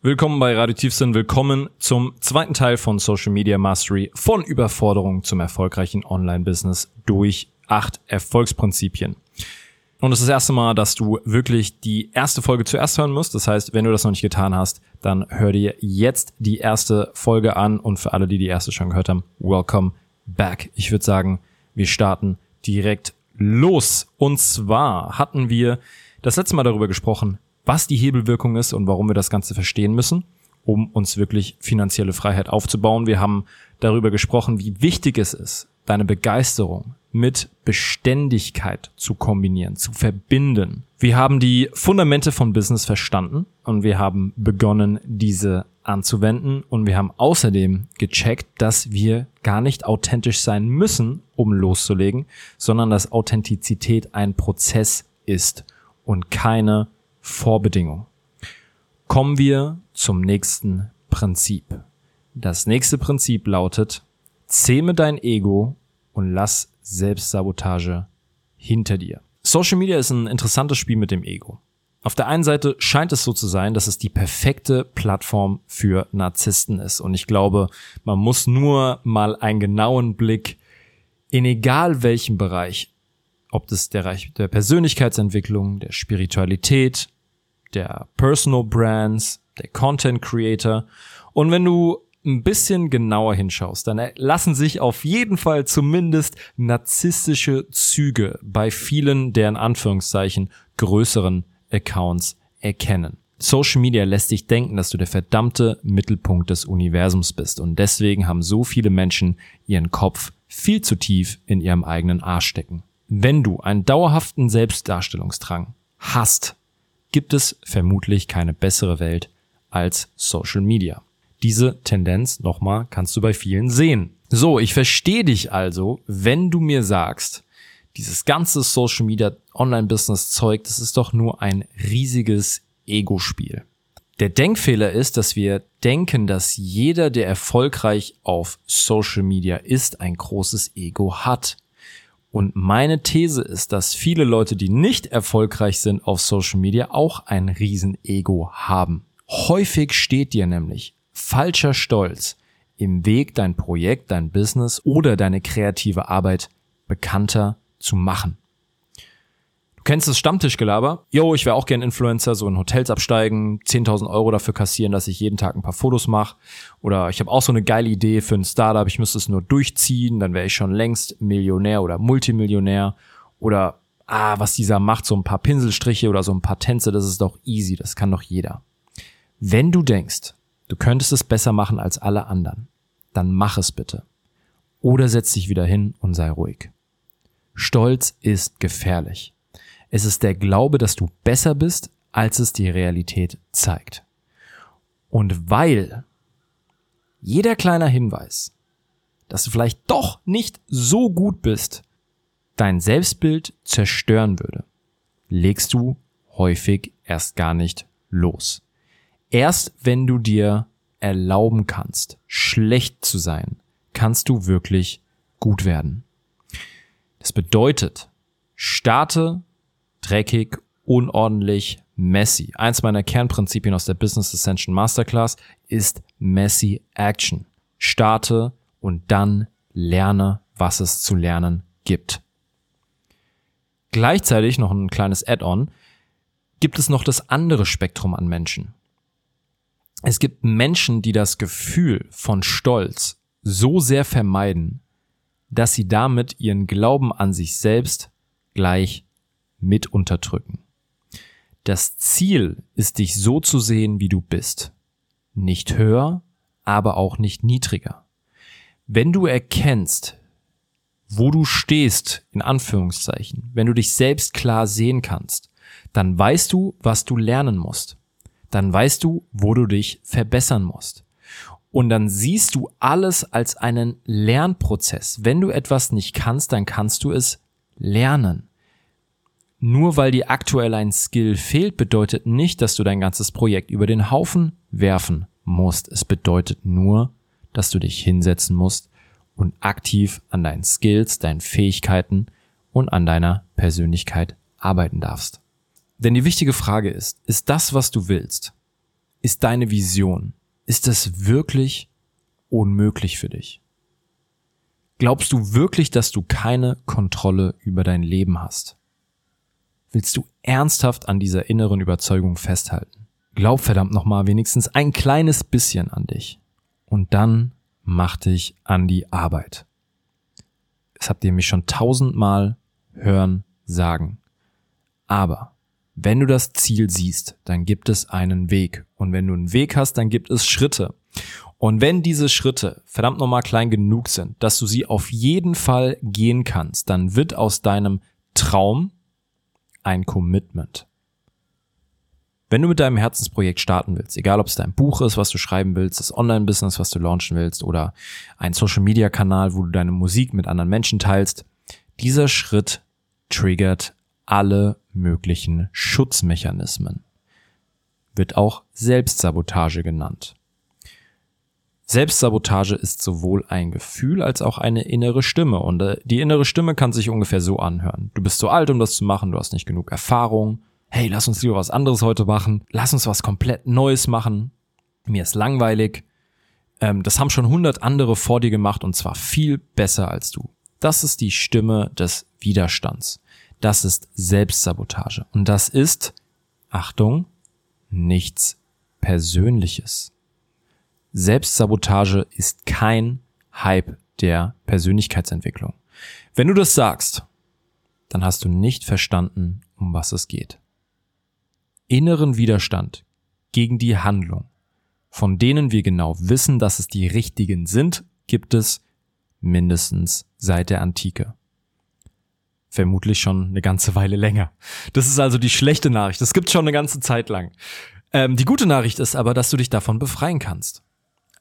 Willkommen bei Radio Tiefsinn. Willkommen zum zweiten Teil von Social Media Mastery von Überforderung zum erfolgreichen Online-Business durch acht Erfolgsprinzipien. Und es ist das erste Mal, dass du wirklich die erste Folge zuerst hören musst. Das heißt, wenn du das noch nicht getan hast, dann hör dir jetzt die erste Folge an. Und für alle, die die erste schon gehört haben, welcome back. Ich würde sagen, wir starten direkt los. Und zwar hatten wir das letzte Mal darüber gesprochen, was die Hebelwirkung ist und warum wir das Ganze verstehen müssen, um uns wirklich finanzielle Freiheit aufzubauen. Wir haben darüber gesprochen, wie wichtig es ist, deine Begeisterung mit Beständigkeit zu kombinieren, zu verbinden. Wir haben die Fundamente von Business verstanden und wir haben begonnen, diese anzuwenden und wir haben außerdem gecheckt, dass wir gar nicht authentisch sein müssen, um loszulegen, sondern dass Authentizität ein Prozess ist und keine Vorbedingung. Kommen wir zum nächsten Prinzip. Das nächste Prinzip lautet, zähme dein Ego und lass Selbstsabotage hinter dir. Social Media ist ein interessantes Spiel mit dem Ego. Auf der einen Seite scheint es so zu sein, dass es die perfekte Plattform für Narzissten ist. Und ich glaube, man muss nur mal einen genauen Blick in egal welchem Bereich, ob das der Bereich der Persönlichkeitsentwicklung, der Spiritualität, der Personal Brands, der Content Creator. Und wenn du ein bisschen genauer hinschaust, dann lassen sich auf jeden Fall zumindest narzisstische Züge bei vielen der in Anführungszeichen größeren Accounts erkennen. Social Media lässt dich denken, dass du der verdammte Mittelpunkt des Universums bist und deswegen haben so viele Menschen ihren Kopf viel zu tief in ihrem eigenen Arsch stecken. Wenn du einen dauerhaften Selbstdarstellungsdrang hast, gibt es vermutlich keine bessere Welt als Social Media. Diese Tendenz, nochmal, kannst du bei vielen sehen. So, ich verstehe dich also, wenn du mir sagst, dieses ganze Social Media Online Business Zeug, das ist doch nur ein riesiges Ego-Spiel. Der Denkfehler ist, dass wir denken, dass jeder, der erfolgreich auf Social Media ist, ein großes Ego hat. Und meine These ist, dass viele Leute, die nicht erfolgreich sind auf Social Media, auch ein Riesen-Ego haben. Häufig steht dir nämlich falscher Stolz im Weg, dein Projekt, dein Business oder deine kreative Arbeit bekannter zu machen. Du kennst das Stammtischgelaber? Yo, ich wäre auch gern Influencer, so in Hotels absteigen, 10.000 Euro dafür kassieren, dass ich jeden Tag ein paar Fotos mache. Oder ich habe auch so eine geile Idee für ein Startup, ich müsste es nur durchziehen, dann wäre ich schon längst Millionär oder Multimillionär. Oder, ah, was dieser macht, so ein paar Pinselstriche oder so ein paar Tänze, das ist doch easy, das kann doch jeder. Wenn du denkst, du könntest es besser machen als alle anderen, dann mach es bitte. Oder setz dich wieder hin und sei ruhig. Stolz ist gefährlich. Es ist der Glaube, dass du besser bist, als es die Realität zeigt. Und weil jeder kleiner Hinweis, dass du vielleicht doch nicht so gut bist, dein Selbstbild zerstören würde, legst du häufig erst gar nicht los. Erst wenn du dir erlauben kannst, schlecht zu sein, kannst du wirklich gut werden. Das bedeutet, starte dreckig, unordentlich, messy. Eins meiner Kernprinzipien aus der Business Ascension Masterclass ist messy action. Starte und dann lerne, was es zu lernen gibt. Gleichzeitig noch ein kleines Add-on. Gibt es noch das andere Spektrum an Menschen? Es gibt Menschen, die das Gefühl von Stolz so sehr vermeiden, dass sie damit ihren Glauben an sich selbst gleich mit unterdrücken. Das Ziel ist dich so zu sehen, wie du bist. Nicht höher, aber auch nicht niedriger. Wenn du erkennst, wo du stehst, in Anführungszeichen, wenn du dich selbst klar sehen kannst, dann weißt du, was du lernen musst. Dann weißt du, wo du dich verbessern musst. Und dann siehst du alles als einen Lernprozess. Wenn du etwas nicht kannst, dann kannst du es lernen. Nur weil dir aktuell ein Skill fehlt, bedeutet nicht, dass du dein ganzes Projekt über den Haufen werfen musst. Es bedeutet nur, dass du dich hinsetzen musst und aktiv an deinen Skills, deinen Fähigkeiten und an deiner Persönlichkeit arbeiten darfst. Denn die wichtige Frage ist, ist das, was du willst, ist deine Vision? Ist es wirklich unmöglich für dich? Glaubst du wirklich, dass du keine Kontrolle über dein Leben hast? Willst du ernsthaft an dieser inneren Überzeugung festhalten? Glaub verdammt nochmal wenigstens ein kleines bisschen an dich. Und dann mach dich an die Arbeit. Das habt ihr mich schon tausendmal hören sagen. Aber wenn du das Ziel siehst, dann gibt es einen Weg. Und wenn du einen Weg hast, dann gibt es Schritte. Und wenn diese Schritte verdammt nochmal klein genug sind, dass du sie auf jeden Fall gehen kannst, dann wird aus deinem Traum ein Commitment. Wenn du mit deinem Herzensprojekt starten willst, egal ob es dein Buch ist, was du schreiben willst, das Online-Business, was du launchen willst oder ein Social-Media-Kanal, wo du deine Musik mit anderen Menschen teilst, dieser Schritt triggert alle möglichen Schutzmechanismen. Wird auch Selbstsabotage genannt. Selbstsabotage ist sowohl ein Gefühl als auch eine innere Stimme. Und äh, die innere Stimme kann sich ungefähr so anhören. Du bist zu alt, um das zu machen, du hast nicht genug Erfahrung. Hey, lass uns lieber was anderes heute machen. Lass uns was komplett Neues machen. Mir ist langweilig. Ähm, das haben schon hundert andere vor dir gemacht und zwar viel besser als du. Das ist die Stimme des Widerstands. Das ist Selbstsabotage. Und das ist, Achtung, nichts Persönliches. Selbstsabotage ist kein Hype der Persönlichkeitsentwicklung. Wenn du das sagst, dann hast du nicht verstanden, um was es geht. Inneren Widerstand gegen die Handlung, von denen wir genau wissen, dass es die richtigen sind, gibt es mindestens seit der Antike. Vermutlich schon eine ganze Weile länger. Das ist also die schlechte Nachricht. Das gibt schon eine ganze Zeit lang. Ähm, die gute Nachricht ist aber, dass du dich davon befreien kannst.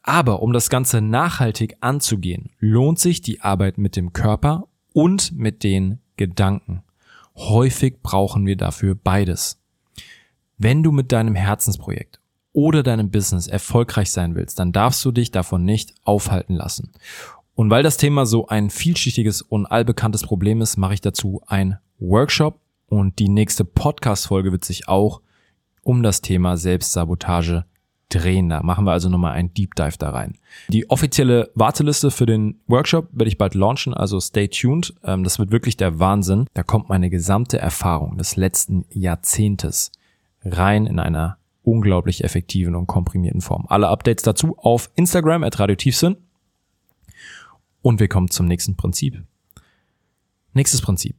Aber um das Ganze nachhaltig anzugehen, lohnt sich die Arbeit mit dem Körper und mit den Gedanken. Häufig brauchen wir dafür beides. Wenn du mit deinem Herzensprojekt oder deinem Business erfolgreich sein willst, dann darfst du dich davon nicht aufhalten lassen. Und weil das Thema so ein vielschichtiges und allbekanntes Problem ist, mache ich dazu ein Workshop und die nächste Podcast-Folge wird sich auch um das Thema Selbstsabotage drehen. Da machen wir also nochmal ein Deep Dive da rein. Die offizielle Warteliste für den Workshop werde ich bald launchen, also stay tuned. Ähm, das wird wirklich der Wahnsinn. Da kommt meine gesamte Erfahrung des letzten Jahrzehntes rein in einer unglaublich effektiven und komprimierten Form. Alle Updates dazu auf Instagram at Radio Tiefsinn. Und wir kommen zum nächsten Prinzip. Nächstes Prinzip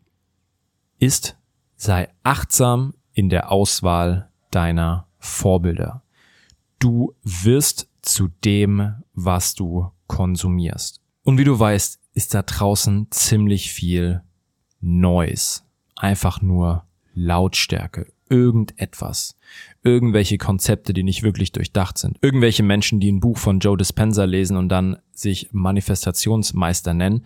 ist, sei achtsam in der Auswahl deiner Vorbilder du wirst zu dem, was du konsumierst. Und wie du weißt, ist da draußen ziemlich viel Noise. Einfach nur Lautstärke, irgendetwas, irgendwelche Konzepte, die nicht wirklich durchdacht sind, irgendwelche Menschen, die ein Buch von Joe Dispenza lesen und dann sich Manifestationsmeister nennen.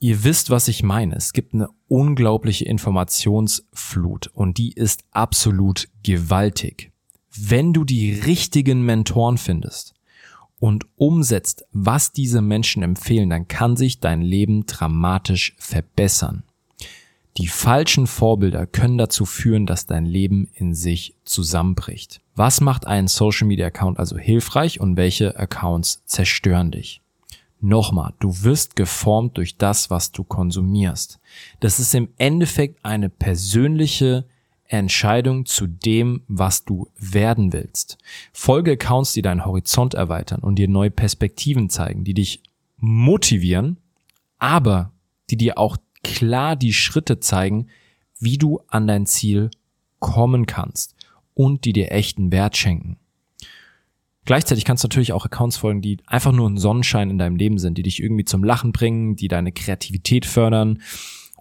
Ihr wisst, was ich meine. Es gibt eine unglaubliche Informationsflut und die ist absolut gewaltig wenn du die richtigen Mentoren findest und umsetzt, was diese Menschen empfehlen, dann kann sich dein Leben dramatisch verbessern. Die falschen Vorbilder können dazu führen, dass dein Leben in sich zusammenbricht. Was macht einen Social Media Account also hilfreich und welche Accounts zerstören dich? Nochmal, du wirst geformt durch das, was du konsumierst. Das ist im Endeffekt eine persönliche Entscheidung zu dem, was du werden willst. Folge Accounts, die deinen Horizont erweitern und dir neue Perspektiven zeigen, die dich motivieren, aber die dir auch klar die Schritte zeigen, wie du an dein Ziel kommen kannst und die dir echten Wert schenken. Gleichzeitig kannst du natürlich auch Accounts folgen, die einfach nur ein Sonnenschein in deinem Leben sind, die dich irgendwie zum Lachen bringen, die deine Kreativität fördern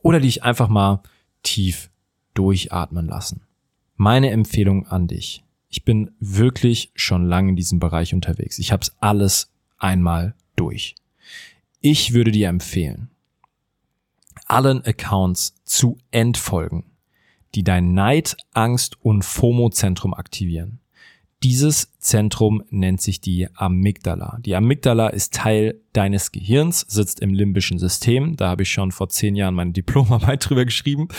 oder die dich einfach mal tief durchatmen lassen. Meine Empfehlung an dich. Ich bin wirklich schon lange in diesem Bereich unterwegs. Ich habe es alles einmal durch. Ich würde dir empfehlen, allen Accounts zu entfolgen, die dein Neid, Angst und FOMO-Zentrum aktivieren. Dieses Zentrum nennt sich die Amygdala. Die Amygdala ist Teil deines Gehirns, sitzt im limbischen System. Da habe ich schon vor zehn Jahren meine Diplomarbeit drüber geschrieben.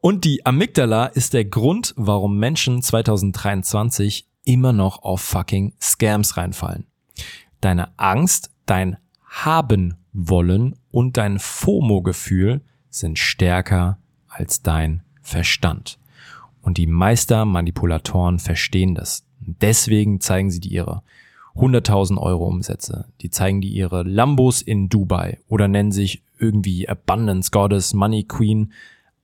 Und die Amygdala ist der Grund, warum Menschen 2023 immer noch auf fucking Scams reinfallen. Deine Angst, dein Haben wollen und dein FOMO-Gefühl sind stärker als dein Verstand. Und die Meistermanipulatoren verstehen das. Deswegen zeigen sie dir ihre 100.000 Euro Umsätze. Die zeigen dir ihre Lambos in Dubai oder nennen sich irgendwie Abundance Goddess, Money Queen.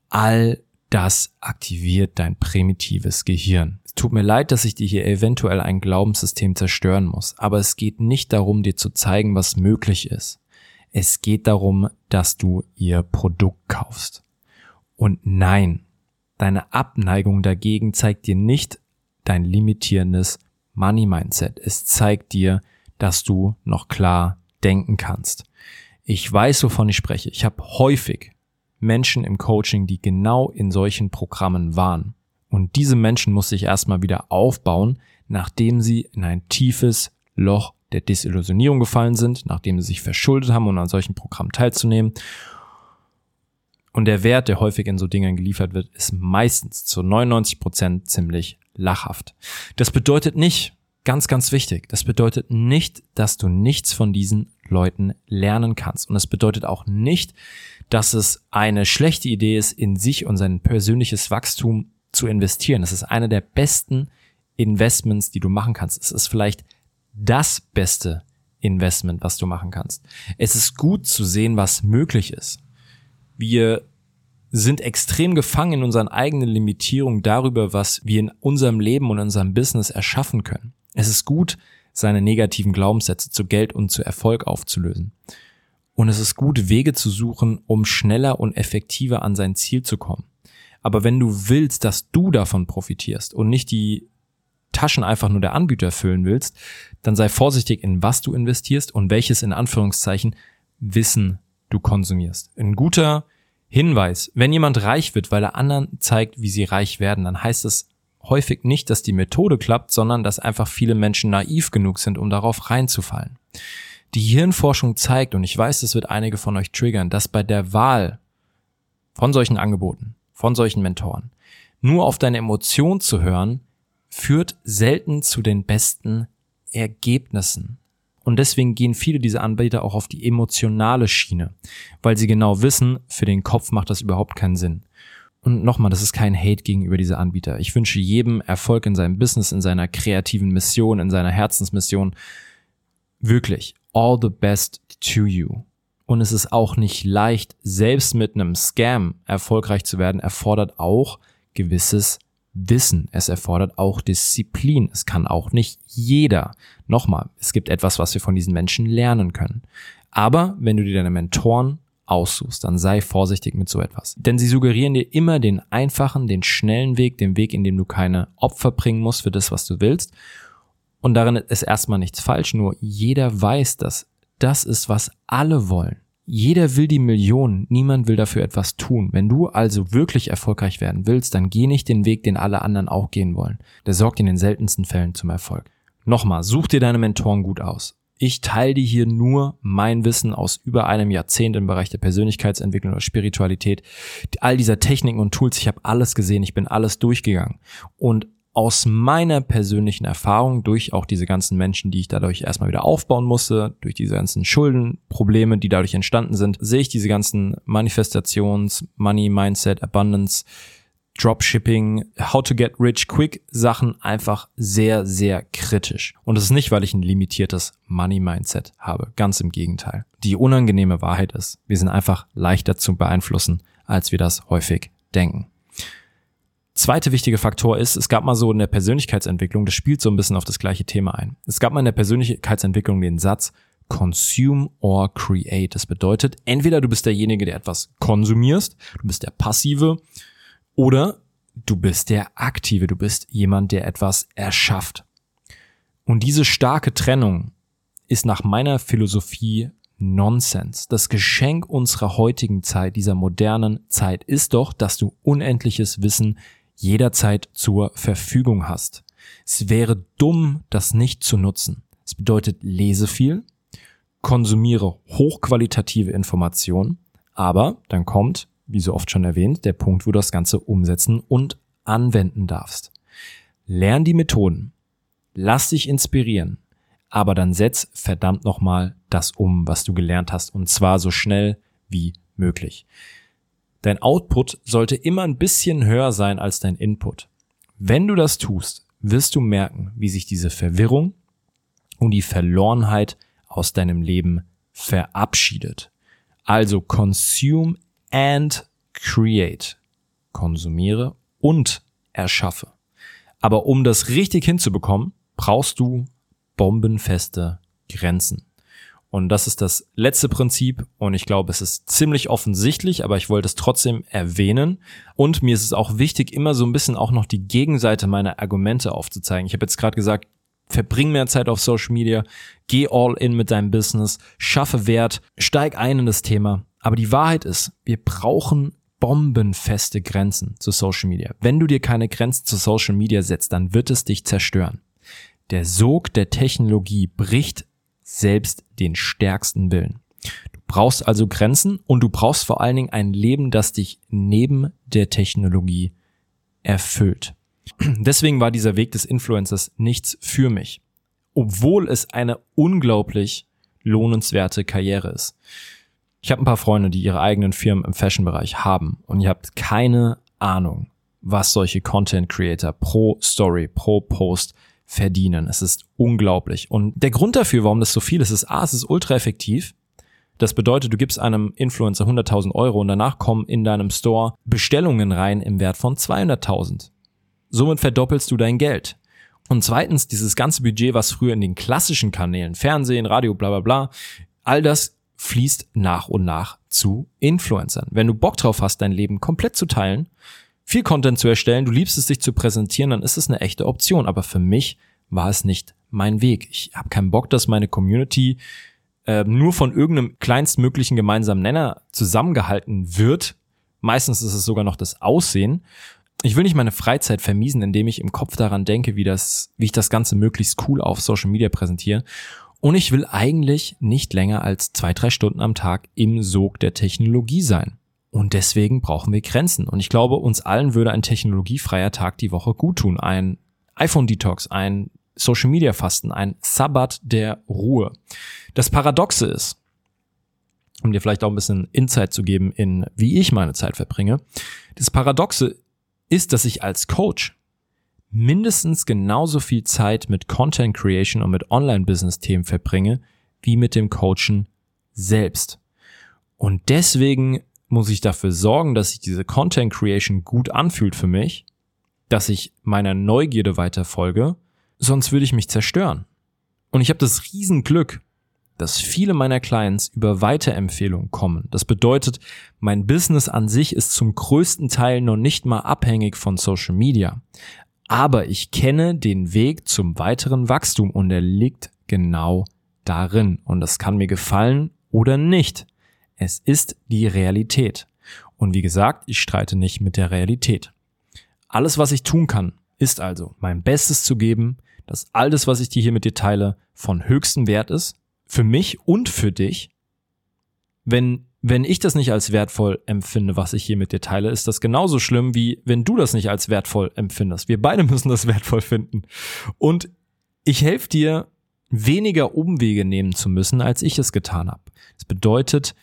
All das aktiviert dein primitives Gehirn. Es tut mir leid, dass ich dir hier eventuell ein Glaubenssystem zerstören muss, aber es geht nicht darum, dir zu zeigen, was möglich ist. Es geht darum, dass du ihr Produkt kaufst. Und nein, deine Abneigung dagegen zeigt dir nicht dein limitierendes Money Mindset. Es zeigt dir, dass du noch klar denken kannst. Ich weiß, wovon ich spreche. Ich habe häufig Menschen im Coaching, die genau in solchen Programmen waren. Und diese Menschen muss ich erstmal wieder aufbauen, nachdem sie in ein tiefes Loch der Desillusionierung gefallen sind, nachdem sie sich verschuldet haben, um an solchen Programmen teilzunehmen. Und der Wert, der häufig in so Dingen geliefert wird, ist meistens zu 99 Prozent ziemlich lachhaft. Das bedeutet nicht, ganz, ganz wichtig, das bedeutet nicht, dass du nichts von diesen Leuten lernen kannst. Und es bedeutet auch nicht, dass es eine schlechte Idee ist, in sich und sein persönliches Wachstum zu investieren. Es ist eine der besten Investments, die du machen kannst. Es ist vielleicht das beste Investment, was du machen kannst. Es ist gut zu sehen, was möglich ist. Wir sind extrem gefangen in unseren eigenen Limitierungen darüber, was wir in unserem Leben und in unserem Business erschaffen können. Es ist gut, seine negativen Glaubenssätze zu Geld und zu Erfolg aufzulösen. Und es ist gut, Wege zu suchen, um schneller und effektiver an sein Ziel zu kommen. Aber wenn du willst, dass du davon profitierst und nicht die Taschen einfach nur der Anbieter füllen willst, dann sei vorsichtig, in was du investierst und welches in Anführungszeichen Wissen du konsumierst. Ein guter Hinweis, wenn jemand reich wird, weil er anderen zeigt, wie sie reich werden, dann heißt es häufig nicht, dass die Methode klappt, sondern dass einfach viele Menschen naiv genug sind, um darauf reinzufallen. Die Hirnforschung zeigt, und ich weiß, das wird einige von euch triggern, dass bei der Wahl von solchen Angeboten, von solchen Mentoren, nur auf deine Emotion zu hören, führt selten zu den besten Ergebnissen. Und deswegen gehen viele dieser Anbieter auch auf die emotionale Schiene, weil sie genau wissen, für den Kopf macht das überhaupt keinen Sinn. Und nochmal, das ist kein Hate gegenüber dieser Anbieter. Ich wünsche jedem Erfolg in seinem Business, in seiner kreativen Mission, in seiner Herzensmission. Wirklich, all the best to you. Und es ist auch nicht leicht, selbst mit einem Scam erfolgreich zu werden, erfordert auch gewisses Wissen. Es erfordert auch Disziplin. Es kann auch nicht jeder. Nochmal, es gibt etwas, was wir von diesen Menschen lernen können. Aber wenn du dir deine Mentoren aussuchst, dann sei vorsichtig mit so etwas. Denn sie suggerieren dir immer den einfachen, den schnellen Weg, den Weg, in dem du keine Opfer bringen musst für das, was du willst. Und darin ist erstmal nichts falsch, nur jeder weiß, dass das ist, was alle wollen. Jeder will die Millionen, niemand will dafür etwas tun. Wenn du also wirklich erfolgreich werden willst, dann geh nicht den Weg, den alle anderen auch gehen wollen. Der sorgt in den seltensten Fällen zum Erfolg. Nochmal, such dir deine Mentoren gut aus. Ich teile dir hier nur mein Wissen aus über einem Jahrzehnt im Bereich der Persönlichkeitsentwicklung oder Spiritualität. All dieser Techniken und Tools, ich habe alles gesehen, ich bin alles durchgegangen. Und aus meiner persönlichen Erfahrung durch auch diese ganzen Menschen, die ich dadurch erstmal wieder aufbauen musste, durch diese ganzen Schuldenprobleme, die dadurch entstanden sind, sehe ich diese ganzen Manifestations, Money, Mindset, Abundance, Dropshipping, How to get rich quick Sachen einfach sehr, sehr kritisch. Und es ist nicht, weil ich ein limitiertes Money Mindset habe. Ganz im Gegenteil. Die unangenehme Wahrheit ist, wir sind einfach leichter zu beeinflussen, als wir das häufig denken. Zweite wichtige Faktor ist, es gab mal so in der Persönlichkeitsentwicklung, das spielt so ein bisschen auf das gleiche Thema ein. Es gab mal in der Persönlichkeitsentwicklung den Satz, consume or create. Das bedeutet, entweder du bist derjenige, der etwas konsumierst, du bist der Passive, oder du bist der Aktive, du bist jemand, der etwas erschafft. Und diese starke Trennung ist nach meiner Philosophie Nonsens. Das Geschenk unserer heutigen Zeit, dieser modernen Zeit, ist doch, dass du unendliches Wissen jederzeit zur Verfügung hast. Es wäre dumm, das nicht zu nutzen. Es bedeutet, lese viel, konsumiere hochqualitative Informationen, aber dann kommt, wie so oft schon erwähnt, der Punkt, wo du das Ganze umsetzen und anwenden darfst. Lern die Methoden, lass dich inspirieren, aber dann setz verdammt nochmal das um, was du gelernt hast und zwar so schnell wie möglich. Dein Output sollte immer ein bisschen höher sein als dein Input. Wenn du das tust, wirst du merken, wie sich diese Verwirrung und die Verlorenheit aus deinem Leben verabschiedet. Also consume and create. Konsumiere und erschaffe. Aber um das richtig hinzubekommen, brauchst du bombenfeste Grenzen. Und das ist das letzte Prinzip und ich glaube, es ist ziemlich offensichtlich, aber ich wollte es trotzdem erwähnen. Und mir ist es auch wichtig, immer so ein bisschen auch noch die Gegenseite meiner Argumente aufzuzeigen. Ich habe jetzt gerade gesagt, verbring mehr Zeit auf Social Media, geh all in mit deinem Business, schaffe Wert, steig ein in das Thema. Aber die Wahrheit ist, wir brauchen bombenfeste Grenzen zu Social Media. Wenn du dir keine Grenzen zu Social Media setzt, dann wird es dich zerstören. Der Sog der Technologie bricht selbst den stärksten Willen. Du brauchst also Grenzen und du brauchst vor allen Dingen ein Leben, das dich neben der Technologie erfüllt. Deswegen war dieser Weg des Influencers nichts für mich, obwohl es eine unglaublich lohnenswerte Karriere ist. Ich habe ein paar Freunde, die ihre eigenen Firmen im Fashion-Bereich haben und ihr habt keine Ahnung, was solche Content Creator pro Story, pro Post verdienen. Es ist unglaublich. Und der Grund dafür, warum das so viel ist, ist A, es ist ultra effektiv. Das bedeutet, du gibst einem Influencer 100.000 Euro und danach kommen in deinem Store Bestellungen rein im Wert von 200.000. Somit verdoppelst du dein Geld. Und zweitens, dieses ganze Budget, was früher in den klassischen Kanälen, Fernsehen, Radio, bla bla bla, all das fließt nach und nach zu Influencern. Wenn du Bock drauf hast, dein Leben komplett zu teilen, viel Content zu erstellen, du liebst es, sich zu präsentieren, dann ist es eine echte Option. Aber für mich war es nicht mein Weg. Ich habe keinen Bock, dass meine Community äh, nur von irgendeinem kleinstmöglichen gemeinsamen Nenner zusammengehalten wird. Meistens ist es sogar noch das Aussehen. Ich will nicht meine Freizeit vermiesen, indem ich im Kopf daran denke, wie das, wie ich das Ganze möglichst cool auf Social Media präsentiere. Und ich will eigentlich nicht länger als zwei, drei Stunden am Tag im Sog der Technologie sein. Und deswegen brauchen wir Grenzen. Und ich glaube, uns allen würde ein technologiefreier Tag die Woche gut tun. Ein iPhone-Detox, ein Social-Media-Fasten, ein Sabbat der Ruhe. Das Paradoxe ist, um dir vielleicht auch ein bisschen Insight zu geben in wie ich meine Zeit verbringe, das Paradoxe ist, dass ich als Coach mindestens genauso viel Zeit mit Content Creation und mit Online-Business-Themen verbringe, wie mit dem Coachen selbst. Und deswegen muss ich dafür sorgen, dass sich diese Content Creation gut anfühlt für mich, dass ich meiner Neugierde weiter folge, sonst würde ich mich zerstören. Und ich habe das Riesenglück, dass viele meiner Clients über Weiterempfehlungen kommen. Das bedeutet, mein Business an sich ist zum größten Teil noch nicht mal abhängig von Social Media aber ich kenne den Weg zum weiteren Wachstum und er liegt genau darin. Und das kann mir gefallen oder nicht. Es ist die Realität. Und wie gesagt, ich streite nicht mit der Realität. Alles, was ich tun kann, ist also mein Bestes zu geben, dass alles, was ich dir hier mit dir teile, von höchstem Wert ist, für mich und für dich. Wenn wenn ich das nicht als wertvoll empfinde, was ich hier mit dir teile, ist das genauso schlimm, wie wenn du das nicht als wertvoll empfindest. Wir beide müssen das wertvoll finden. Und ich helfe dir, weniger Umwege nehmen zu müssen, als ich es getan habe. Das bedeutet,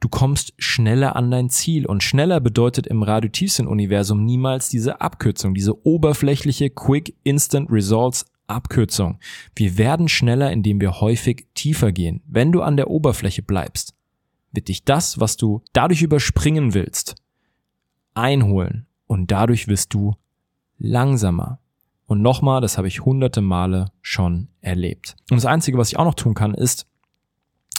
du kommst schneller an dein Ziel. Und schneller bedeutet im Radio Tiefsinn-Universum niemals diese Abkürzung, diese oberflächliche Quick Instant Results Abkürzung. Wir werden schneller, indem wir häufig tiefer gehen. Wenn du an der Oberfläche bleibst, wird dich das, was du dadurch überspringen willst, einholen und dadurch wirst du langsamer. Und nochmal, das habe ich hunderte Male schon erlebt. Und das Einzige, was ich auch noch tun kann, ist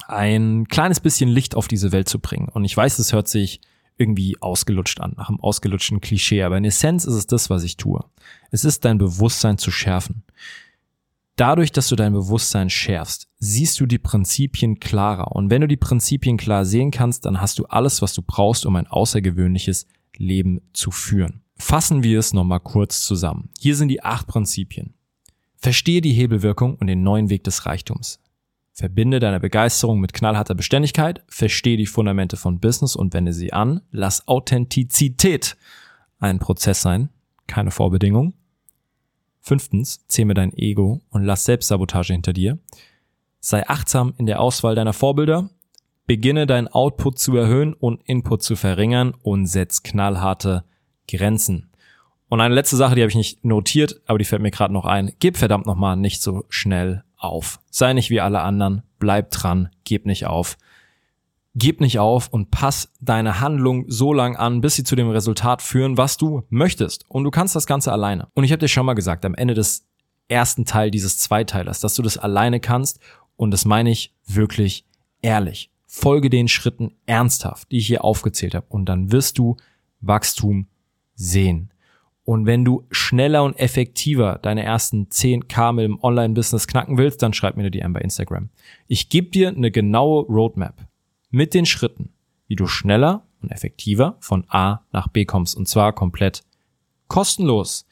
ein kleines bisschen Licht auf diese Welt zu bringen. Und ich weiß, es hört sich irgendwie ausgelutscht an, nach einem ausgelutschten Klischee, aber in Essenz ist es das, was ich tue. Es ist dein Bewusstsein zu schärfen. Dadurch, dass du dein Bewusstsein schärfst, siehst du die Prinzipien klarer. Und wenn du die Prinzipien klar sehen kannst, dann hast du alles, was du brauchst, um ein außergewöhnliches Leben zu führen. Fassen wir es nochmal kurz zusammen. Hier sind die acht Prinzipien. Verstehe die Hebelwirkung und den neuen Weg des Reichtums. Verbinde deine Begeisterung mit knallharter Beständigkeit, verstehe die Fundamente von Business und wende sie an. Lass Authentizität ein Prozess sein, keine Vorbedingung. Fünftens, zähme dein Ego und lass Selbstsabotage hinter dir. Sei achtsam in der Auswahl deiner Vorbilder. Beginne deinen Output zu erhöhen und Input zu verringern und setz knallharte Grenzen. Und eine letzte Sache, die habe ich nicht notiert, aber die fällt mir gerade noch ein. Gib verdammt nochmal nicht so schnell auf. Sei nicht wie alle anderen, bleib dran, gib nicht auf. Gib nicht auf und pass deine Handlung so lang an, bis sie zu dem Resultat führen, was du möchtest. Und du kannst das Ganze alleine. Und ich habe dir schon mal gesagt, am Ende des ersten Teil dieses Zweiteilers, dass du das alleine kannst. Und das meine ich wirklich ehrlich. Folge den Schritten ernsthaft, die ich hier aufgezählt habe. Und dann wirst du Wachstum sehen. Und wenn du schneller und effektiver deine ersten 10k mit dem Online-Business knacken willst, dann schreib mir eine DM bei Instagram. Ich gebe dir eine genaue Roadmap mit den Schritten, wie du schneller und effektiver von A nach B kommst. Und zwar komplett kostenlos.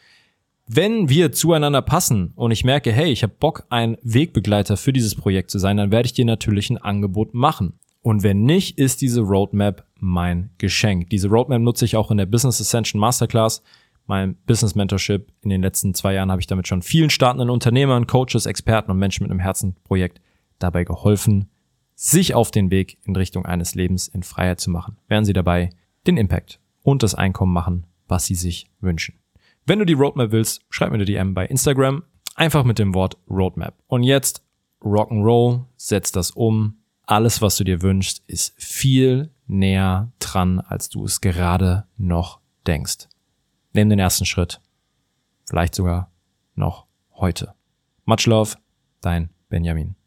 Wenn wir zueinander passen und ich merke, hey, ich habe Bock, ein Wegbegleiter für dieses Projekt zu sein, dann werde ich dir natürlich ein Angebot machen. Und wenn nicht, ist diese Roadmap mein Geschenk. Diese Roadmap nutze ich auch in der Business Ascension Masterclass mein Business Mentorship. In den letzten zwei Jahren habe ich damit schon vielen startenden Unternehmern, Coaches, Experten und Menschen mit einem Herzenprojekt dabei geholfen, sich auf den Weg in Richtung eines Lebens in Freiheit zu machen, während sie dabei den Impact und das Einkommen machen, was sie sich wünschen. Wenn du die Roadmap willst, schreib mir eine DM bei Instagram, einfach mit dem Wort Roadmap. Und jetzt Rock'n'Roll, setz das um. Alles, was du dir wünschst, ist viel näher dran, als du es gerade noch denkst. Nimm den ersten Schritt. Vielleicht sogar noch heute. Much love, dein Benjamin.